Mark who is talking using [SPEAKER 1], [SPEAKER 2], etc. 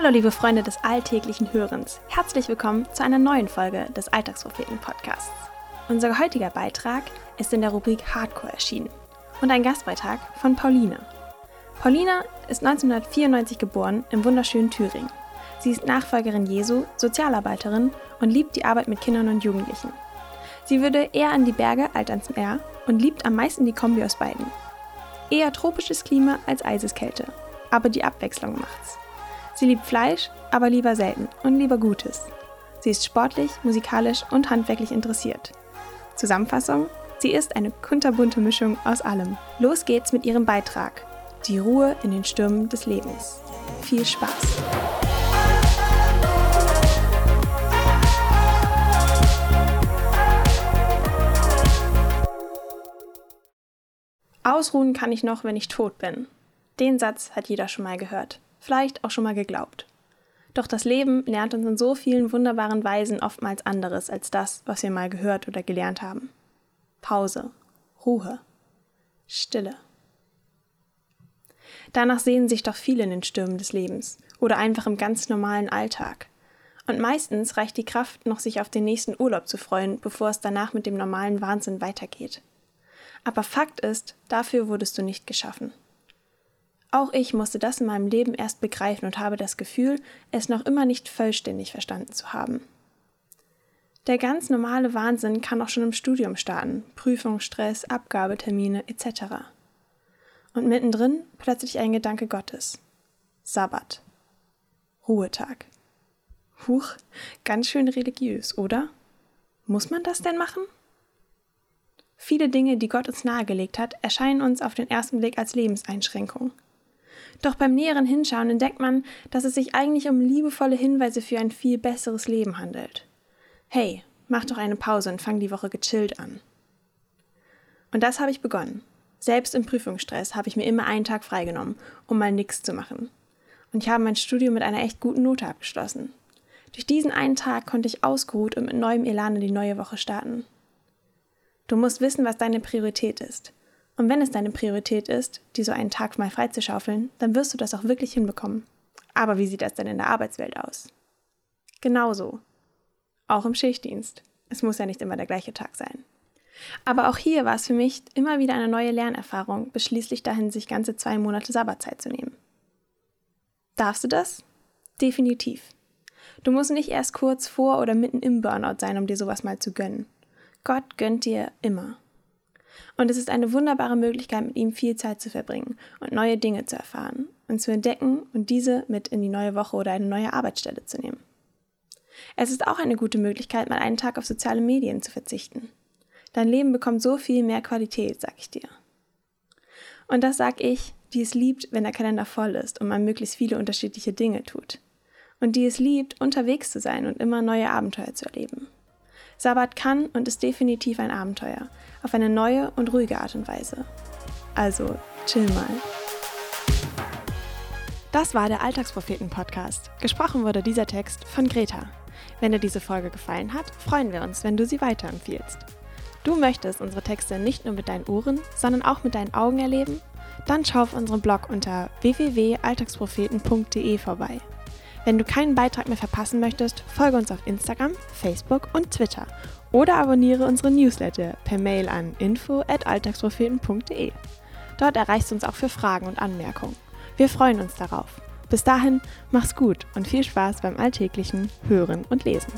[SPEAKER 1] Hallo liebe Freunde des alltäglichen Hörens. Herzlich willkommen zu einer neuen Folge des Alltagspropheten Podcasts. Unser heutiger Beitrag ist in der Rubrik Hardcore erschienen und ein Gastbeitrag von Pauline. Paulina ist 1994 geboren im wunderschönen Thüringen. Sie ist Nachfolgerin Jesu, Sozialarbeiterin und liebt die Arbeit mit Kindern und Jugendlichen. Sie würde eher an die Berge als ans Meer und liebt am meisten die Kombi aus beiden. Eher tropisches Klima als Eiseskälte, aber die Abwechslung macht's. Sie liebt Fleisch, aber lieber selten und lieber Gutes. Sie ist sportlich, musikalisch und handwerklich interessiert. Zusammenfassung: Sie ist eine kunterbunte Mischung aus allem. Los geht's mit ihrem Beitrag. Die Ruhe in den Stürmen des Lebens. Viel Spaß! Ausruhen kann ich noch, wenn ich tot bin. Den Satz hat jeder schon mal gehört, vielleicht auch schon mal geglaubt. Doch das Leben lernt uns in so vielen wunderbaren Weisen oftmals anderes als das, was wir mal gehört oder gelernt haben. Pause, Ruhe, Stille. Danach sehnen sich doch viele in den Stürmen des Lebens oder einfach im ganz normalen Alltag. Und meistens reicht die Kraft noch, sich auf den nächsten Urlaub zu freuen, bevor es danach mit dem normalen Wahnsinn weitergeht. Aber Fakt ist, dafür wurdest du nicht geschaffen. Auch ich musste das in meinem Leben erst begreifen und habe das Gefühl, es noch immer nicht vollständig verstanden zu haben. Der ganz normale Wahnsinn kann auch schon im Studium starten, Prüfungsstress, Abgabetermine etc. Und mittendrin plötzlich ein Gedanke Gottes. Sabbat. Ruhetag. Huch, ganz schön religiös, oder? Muss man das denn machen? Viele Dinge, die Gott uns nahegelegt hat, erscheinen uns auf den ersten Blick als Lebenseinschränkung. Doch beim näheren Hinschauen entdeckt man, dass es sich eigentlich um liebevolle Hinweise für ein viel besseres Leben handelt. Hey, mach doch eine Pause und fang die Woche gechillt an. Und das habe ich begonnen. Selbst im Prüfungsstress habe ich mir immer einen Tag freigenommen, um mal nichts zu machen. Und ich habe mein Studium mit einer echt guten Note abgeschlossen. Durch diesen einen Tag konnte ich ausgeruht und mit neuem Elan in die neue Woche starten. Du musst wissen, was deine Priorität ist. Und wenn es deine Priorität ist, dir so einen Tag mal freizuschaufeln, dann wirst du das auch wirklich hinbekommen. Aber wie sieht das denn in der Arbeitswelt aus? Genauso. Auch im Schichtdienst. Es muss ja nicht immer der gleiche Tag sein. Aber auch hier war es für mich immer wieder eine neue Lernerfahrung, bis schließlich dahin, sich ganze zwei Monate Sabbatzeit zu nehmen. Darfst du das? Definitiv. Du musst nicht erst kurz vor oder mitten im Burnout sein, um dir sowas mal zu gönnen. Gott gönnt dir immer. Und es ist eine wunderbare Möglichkeit, mit ihm viel Zeit zu verbringen und neue Dinge zu erfahren und zu entdecken und diese mit in die neue Woche oder eine neue Arbeitsstelle zu nehmen. Es ist auch eine gute Möglichkeit, mal einen Tag auf soziale Medien zu verzichten. Dein Leben bekommt so viel mehr Qualität, sag ich dir. Und das sag ich, die es liebt, wenn der Kalender voll ist und man möglichst viele unterschiedliche Dinge tut. Und die es liebt, unterwegs zu sein und immer neue Abenteuer zu erleben. Sabbat kann und ist definitiv ein Abenteuer, auf eine neue und ruhige Art und Weise. Also, chill mal. Das war der Alltagspropheten-Podcast. Gesprochen wurde dieser Text von Greta. Wenn dir diese Folge gefallen hat, freuen wir uns, wenn du sie weiterempfiehlst. Du möchtest unsere Texte nicht nur mit deinen Ohren, sondern auch mit deinen Augen erleben? Dann schau auf unserem Blog unter www.alltagspropheten.de vorbei. Wenn du keinen Beitrag mehr verpassen möchtest, folge uns auf Instagram, Facebook und Twitter oder abonniere unsere Newsletter per Mail an info@alltagspropheten.de. Dort erreichst du uns auch für Fragen und Anmerkungen. Wir freuen uns darauf. Bis dahin, mach's gut und viel Spaß beim alltäglichen Hören und Lesen.